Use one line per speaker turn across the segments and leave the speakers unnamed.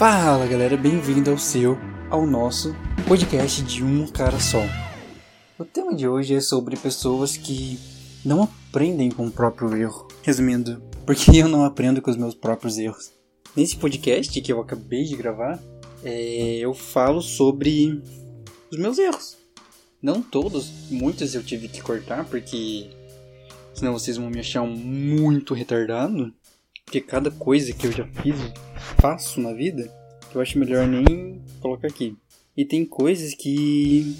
Fala galera, bem-vindo ao seu, ao nosso podcast de um cara só. O tema de hoje é sobre pessoas que não aprendem com o próprio erro. Resumindo, porque eu não aprendo com os meus próprios erros. Nesse podcast que eu acabei de gravar, é, eu falo sobre os meus erros. Não todos, muitos eu tive que cortar porque senão vocês vão me achar muito retardado. Porque cada coisa que eu já fiz, faço na vida, eu acho melhor nem colocar aqui. E tem coisas que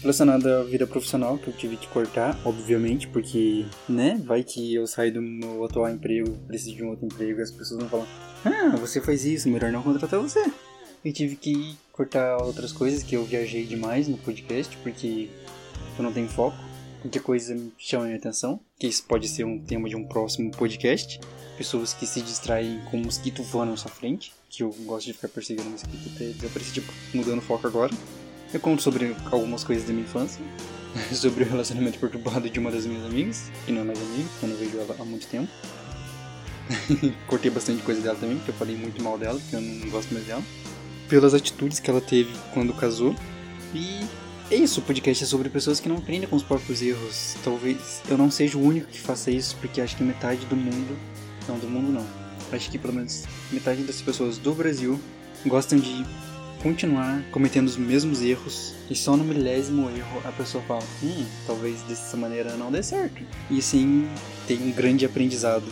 relacionada à vida profissional que eu tive que cortar, obviamente, porque, né, vai que eu saio do meu atual emprego, preciso de um outro emprego e as pessoas vão falar: "Ah, você faz isso, melhor não contratar você". E tive que cortar outras coisas que eu viajei demais no podcast, porque eu não tenho foco. Qualquer coisa me chama a atenção, que isso pode ser um tema de um próximo podcast. Pessoas que se distraem com um mosquito voando na sua frente, que eu gosto de ficar perseguindo um mosquito até desaparecer, tipo, mudando foco agora. Eu conto sobre algumas coisas da minha infância, sobre o relacionamento perturbado de uma das minhas amigas, que não é mais amiga, eu não vejo ela há muito tempo. Cortei bastante coisa dela também, porque eu falei muito mal dela, porque eu não gosto mais dela. Pelas atitudes que ela teve quando casou. E é isso, o podcast é sobre pessoas que não aprendem com os próprios erros. Talvez eu não seja o único que faça isso, porque acho que metade do mundo. Não, do mundo não. Acho que pelo menos metade das pessoas do Brasil gostam de continuar cometendo os mesmos erros e só no milésimo erro a pessoa fala: hum, talvez dessa maneira não dê certo. E sim tem um grande aprendizado.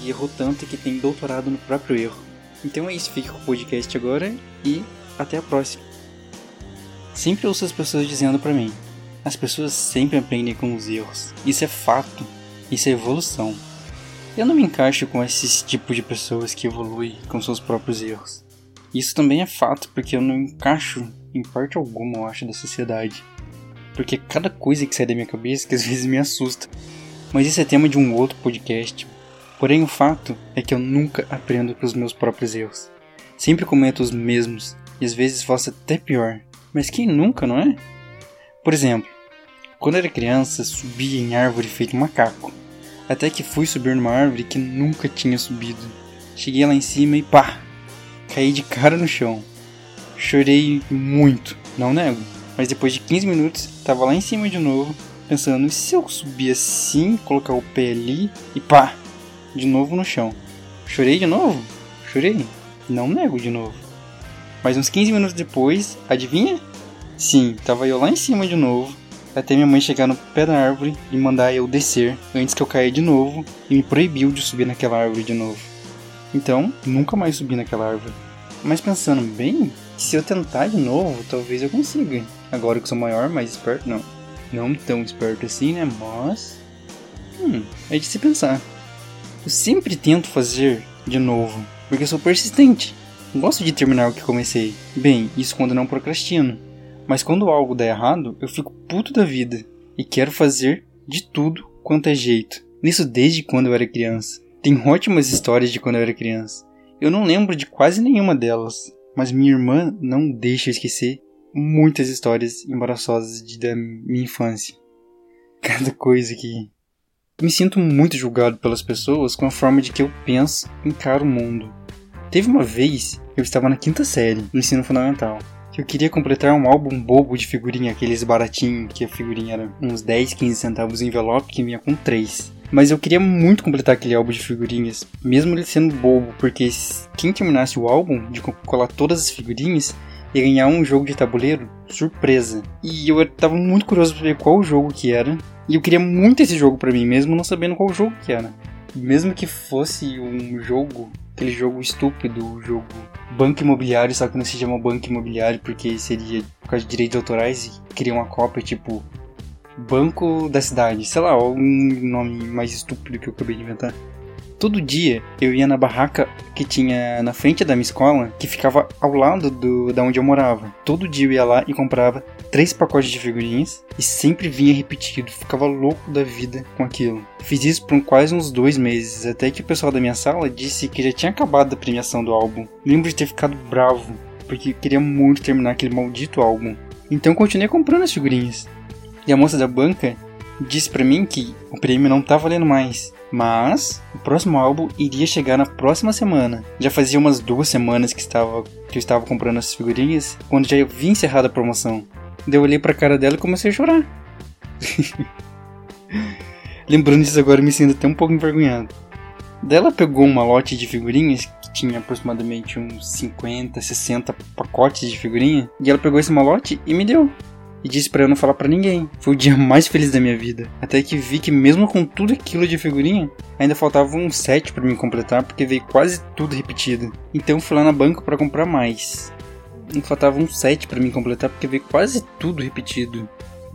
E errou tanto que tem doutorado no próprio erro. Então é isso, fique com o podcast agora e até a próxima. Sempre ouço as pessoas dizendo para mim: as pessoas sempre aprendem com os erros. Isso é fato, isso é evolução. Eu não me encaixo com esse tipo de pessoas que evoluem com seus próprios erros. Isso também é fato, porque eu não encaixo em parte alguma, eu acho, da sociedade. Porque cada coisa que sai da minha cabeça que às vezes me assusta. Mas isso é tema de um outro podcast. Porém, o fato é que eu nunca aprendo com os meus próprios erros. Sempre cometo os mesmos, e às vezes faço até pior. Mas quem nunca, não é? Por exemplo, quando era criança, subia em árvore feito macaco. Até que fui subir numa árvore que nunca tinha subido. Cheguei lá em cima e pá! Caí de cara no chão. Chorei muito, não nego. Mas depois de 15 minutos, tava lá em cima de novo, pensando, e se eu subir assim, colocar o pé ali e pá, de novo no chão. Chorei de novo? Chorei. Não nego de novo. Mas uns 15 minutos depois, adivinha? Sim, tava eu lá em cima de novo, até minha mãe chegar no pé da árvore e mandar eu descer antes que eu caia de novo e me proibiu de subir naquela árvore de novo. Então, nunca mais subi naquela árvore. Mas pensando bem, se eu tentar de novo, talvez eu consiga. Agora que sou maior, mais esperto, não. Não tão esperto assim, né? Mas. Hum, é de se pensar. Eu sempre tento fazer de novo, porque sou persistente. Gosto de terminar o que comecei. Bem, isso quando não procrastino. Mas quando algo dá errado, eu fico puto da vida e quero fazer de tudo quanto é jeito. Nisso desde quando eu era criança. Tem ótimas histórias de quando eu era criança. Eu não lembro de quase nenhuma delas, mas minha irmã não deixa eu esquecer muitas histórias embaraçosas de, da minha infância. Cada coisa que. Me sinto muito julgado pelas pessoas com a forma de que eu penso encaro o mundo. Teve uma vez, eu estava na quinta série, no ensino fundamental, que eu queria completar um álbum bobo de figurinha, aqueles baratinhos que a figurinha era uns 10, 15 centavos em envelope que vinha com 3. Mas eu queria muito completar aquele álbum de figurinhas, mesmo ele sendo bobo, porque quem terminasse o álbum de colar todas as figurinhas ia ganhar um jogo de tabuleiro surpresa. E eu tava muito curioso pra ver qual jogo que era, e eu queria muito esse jogo para mim, mesmo não sabendo qual jogo que era. Mesmo que fosse um jogo, aquele jogo estúpido, o jogo banco imobiliário, só que não se chama banco imobiliário porque seria por causa de direitos autorais e queria uma cópia tipo Banco da Cidade, sei lá, algum nome mais estúpido que eu acabei de inventar. Todo dia eu ia na barraca que tinha na frente da minha escola, que ficava ao lado do, da onde eu morava. Todo dia eu ia lá e comprava três pacotes de figurinhas e sempre vinha repetido. Ficava louco da vida com aquilo. Fiz isso por quase uns dois meses, até que o pessoal da minha sala disse que já tinha acabado a premiação do álbum. Lembro de ter ficado bravo, porque queria muito terminar aquele maldito álbum. Então continuei comprando as figurinhas. E a moça da banca disse para mim que o prêmio não tá valendo mais Mas o próximo álbum iria chegar na próxima semana. Já fazia umas duas semanas que, estava, que eu estava comprando essas figurinhas, quando já havia encerrado a promoção. Daí eu olhei pra cara dela e comecei a chorar. Lembrando disso agora, me sinto até um pouco envergonhado. Daí ela pegou uma lote de figurinhas que tinha aproximadamente uns 50, 60 pacotes de figurinha, e ela pegou esse malote e me deu e disse para eu não falar para ninguém. Foi o dia mais feliz da minha vida. Até que vi que mesmo com tudo aquilo de figurinha, ainda faltava um set para me completar porque veio quase tudo repetido. Então fui lá na banca para comprar mais. E faltava um set para me completar porque veio quase tudo repetido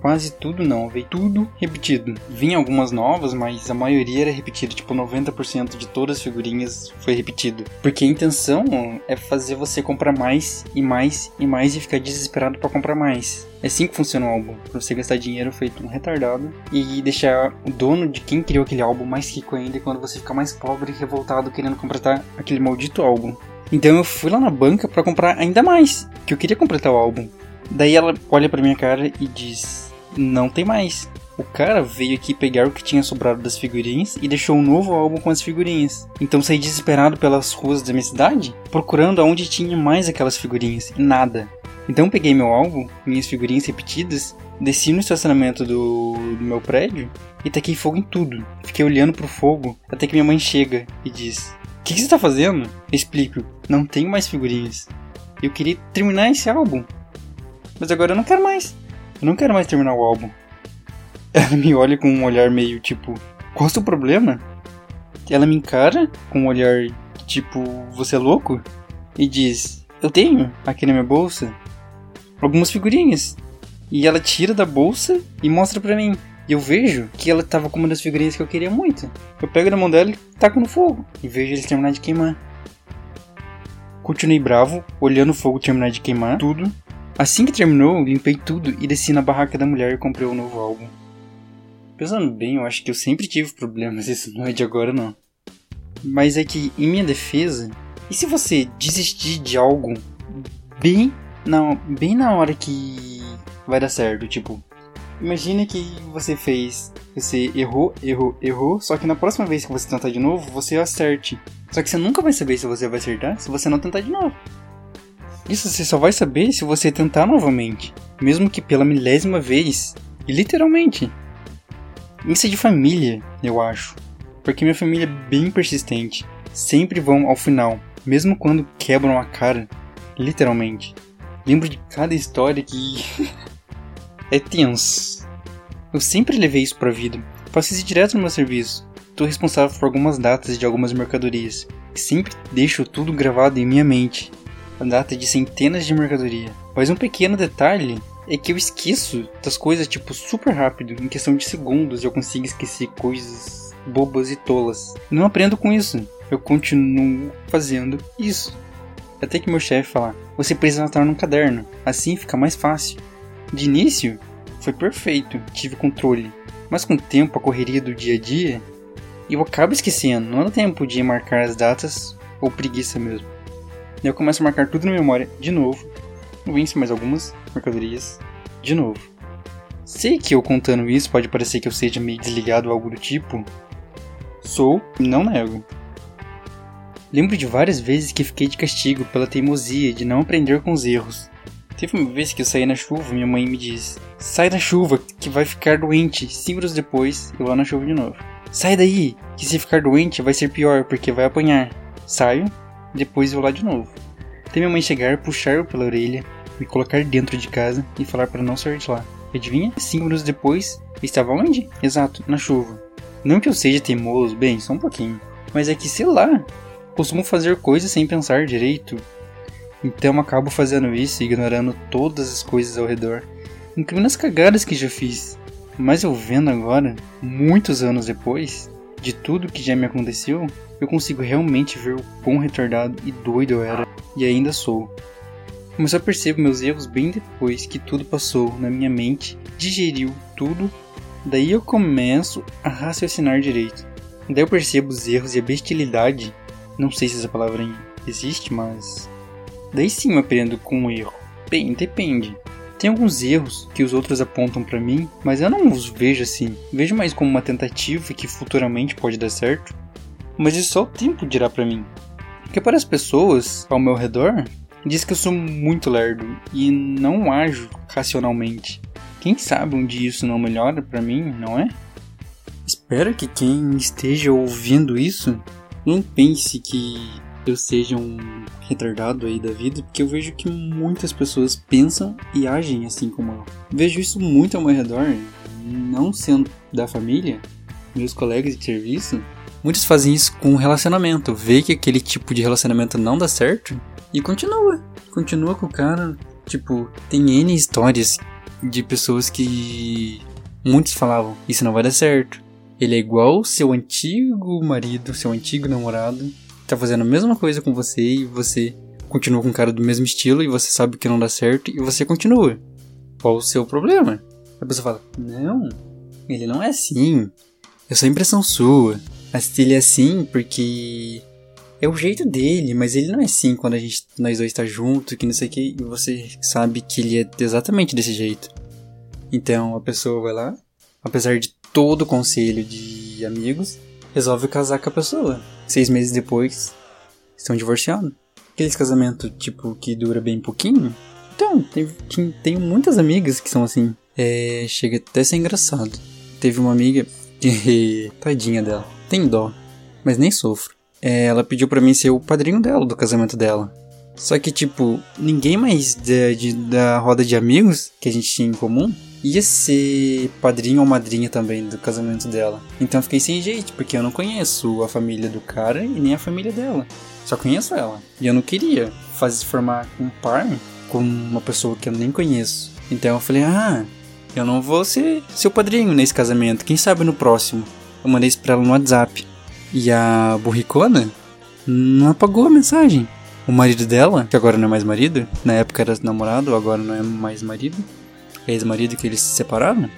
quase tudo não, veio tudo repetido. Vinha algumas novas, mas a maioria era repetida, tipo 90% de todas as figurinhas foi repetido. Porque a intenção é fazer você comprar mais e mais e mais e ficar desesperado para comprar mais. É assim que funciona o álbum, pra você gastar dinheiro feito um retardado e deixar o dono de quem criou aquele álbum mais rico ainda quando você ficar mais pobre e revoltado querendo completar aquele maldito álbum. Então eu fui lá na banca para comprar ainda mais, que eu queria completar o álbum. Daí ela olha pra minha cara e diz: não tem mais. O cara veio aqui pegar o que tinha sobrado das figurinhas e deixou um novo álbum com as figurinhas. Então saí desesperado pelas ruas da minha cidade, procurando aonde tinha mais aquelas figurinhas, e nada. Então peguei meu álbum, minhas figurinhas repetidas, desci no estacionamento do, do meu prédio e taquei fogo em tudo. Fiquei olhando pro fogo até que minha mãe chega e diz: O que, que você tá fazendo? Eu explico: Não tenho mais figurinhas. Eu queria terminar esse álbum. Mas agora eu não quero mais. Eu não quero mais terminar o álbum. Ela me olha com um olhar meio tipo, qual é o seu problema? Ela me encara com um olhar tipo, você é louco? E diz, eu tenho aqui na minha bolsa algumas figurinhas. E ela tira da bolsa e mostra pra mim. E eu vejo que ela tava com uma das figurinhas que eu queria muito. Eu pego na mão dela e taco no fogo. E vejo eles terminar de queimar. Continuei bravo, olhando o fogo terminar de queimar tudo. Assim que terminou, limpei tudo e desci na barraca da mulher e comprei o novo álbum. Pensando bem, eu acho que eu sempre tive problemas, isso não é de agora não. Mas é que, em minha defesa, e se você desistir de algo bem na, bem na hora que vai dar certo? Tipo, imagine que você fez, você errou, errou, errou, só que na próxima vez que você tentar de novo, você acerte. Só que você nunca vai saber se você vai acertar se você não tentar de novo. Isso você só vai saber se você tentar novamente, mesmo que pela milésima vez, e literalmente. Isso é de família, eu acho, porque minha família é bem persistente, sempre vão ao final, mesmo quando quebram a cara, literalmente. Lembro de cada história que é tenso. Eu sempre levei isso pra vida, faço isso direto no meu serviço. Estou responsável por algumas datas de algumas mercadorias, e sempre deixo tudo gravado em minha mente a data de centenas de mercadoria. Mas um pequeno detalhe é que eu esqueço das coisas tipo super rápido, em questão de segundos eu consigo esquecer coisas bobas e tolas. Não aprendo com isso, eu continuo fazendo isso. Até que meu chefe fala: "Você precisa anotar num caderno, assim fica mais fácil". De início, foi perfeito, tive controle. Mas com o tempo, a correria do dia a dia, eu acabo esquecendo, não dá tempo de marcar as datas ou preguiça mesmo. E eu começo a marcar tudo na memória de novo. Venço mais algumas mercadorias de novo. Sei que eu contando isso pode parecer que eu seja meio desligado ou algo do tipo. Sou, não nego. Lembro de várias vezes que fiquei de castigo pela teimosia de não aprender com os erros. Teve uma vez que eu saí na chuva minha mãe me disse: Sai da chuva, que vai ficar doente. Cinco minutos depois, eu lá na chuva de novo. Sai daí, que se ficar doente vai ser pior, porque vai apanhar. Saio, depois vou lá de novo. Até minha mãe chegar, puxar pela orelha, me colocar dentro de casa e falar para não sair de lá. Adivinha? Cinco minutos depois, estava onde? Exato, na chuva. Não que eu seja teimoso, bem, só um pouquinho. Mas é que, sei lá, costumo fazer coisas sem pensar direito. Então acabo fazendo isso, ignorando todas as coisas ao redor, incluindo as cagadas que já fiz. Mas eu vendo agora, muitos anos depois, de tudo que já me aconteceu, eu consigo realmente ver o quão retardado e doido eu era, e ainda sou. Mas só percebo meus erros bem depois que tudo passou na minha mente, digeriu tudo, daí eu começo a raciocinar direito. Daí eu percebo os erros e a bestialidade, não sei se essa palavra existe, mas. Daí sim eu aprendo com o erro. Bem, depende. Tem alguns erros que os outros apontam para mim, mas eu não os vejo assim. Vejo mais como uma tentativa que futuramente pode dar certo. Mas isso só o tempo dirá para mim. Porque para as pessoas ao meu redor, diz que eu sou muito lerdo e não ajo racionalmente. Quem sabe dia isso não melhora para mim, não é? Espero que quem esteja ouvindo isso não pense que eu seja um retardado aí da vida, porque eu vejo que muitas pessoas pensam e agem assim como eu. Vejo isso muito ao meu redor, não sendo da família, meus colegas de serviço. Muitos fazem isso com relacionamento, vê que aquele tipo de relacionamento não dá certo e continua. Continua com o cara. Tipo, tem N histórias de pessoas que muitos falavam: Isso não vai dar certo. Ele é igual seu antigo marido, seu antigo namorado, tá fazendo a mesma coisa com você e você continua com um cara do mesmo estilo e você sabe que não dá certo e você continua. Qual o seu problema? A pessoa fala: Não, ele não é assim. É só impressão sua. Mas ele é assim porque é o jeito dele, mas ele não é assim quando a gente, nós dois tá junto, que não sei o que, e você sabe que ele é exatamente desse jeito. Então a pessoa vai lá, apesar de todo o conselho de amigos, resolve casar com a pessoa. Seis meses depois, estão divorciando. Aqueles casamentos, tipo, que dura bem pouquinho. Então, tenho, tenho muitas amigas que são assim. É, chega até a ser engraçado. Teve uma amiga que. Tadinha dela. Tem dó. Mas nem sofro. É, ela pediu para mim ser o padrinho dela, do casamento dela. Só que, tipo, ninguém mais de, de, da roda de amigos que a gente tinha em comum ia ser padrinho ou madrinha também do casamento dela. Então eu fiquei sem jeito, porque eu não conheço a família do cara e nem a família dela. Só conheço ela. E eu não queria fazer formar um par com uma pessoa que eu nem conheço. Então eu falei, ah, eu não vou ser seu padrinho nesse casamento. Quem sabe no próximo? Eu mandei isso pra ela no WhatsApp. E a burricona não apagou a mensagem. O marido dela, que agora não é mais marido, na época era namorado, agora não é mais marido, ex-marido que eles se separaram.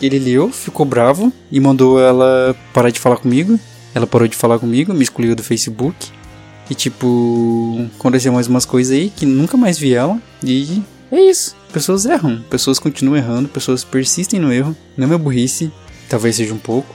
Ele leu, ficou bravo e mandou ela parar de falar comigo. Ela parou de falar comigo, me excluiu do Facebook. E tipo, aconteceu mais umas coisas aí que nunca mais vi ela. E é isso. Pessoas erram, pessoas continuam errando, pessoas persistem no erro. Não é burrice, talvez seja um pouco.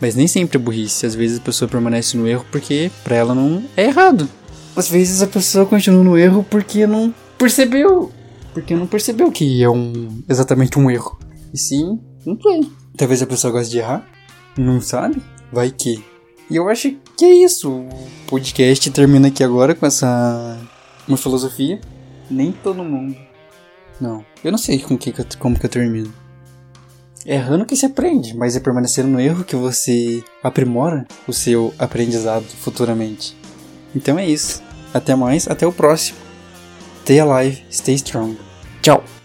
Mas nem sempre é burrice. Às vezes a pessoa permanece no erro porque pra ela não é errado. Às vezes a pessoa continua no erro porque não percebeu porque não percebeu que é um exatamente um erro. E sim, não sei. Talvez a pessoa goste de errar, não sabe? Vai que. E eu acho que é isso. O podcast termina aqui agora com essa uma filosofia. Nem todo mundo. Não, eu não sei com que, como que eu termino. Errando que se aprende, mas é permanecendo no erro que você aprimora o seu aprendizado futuramente. Então é isso. Até mais, até o próximo. Stay alive, stay strong. Chao.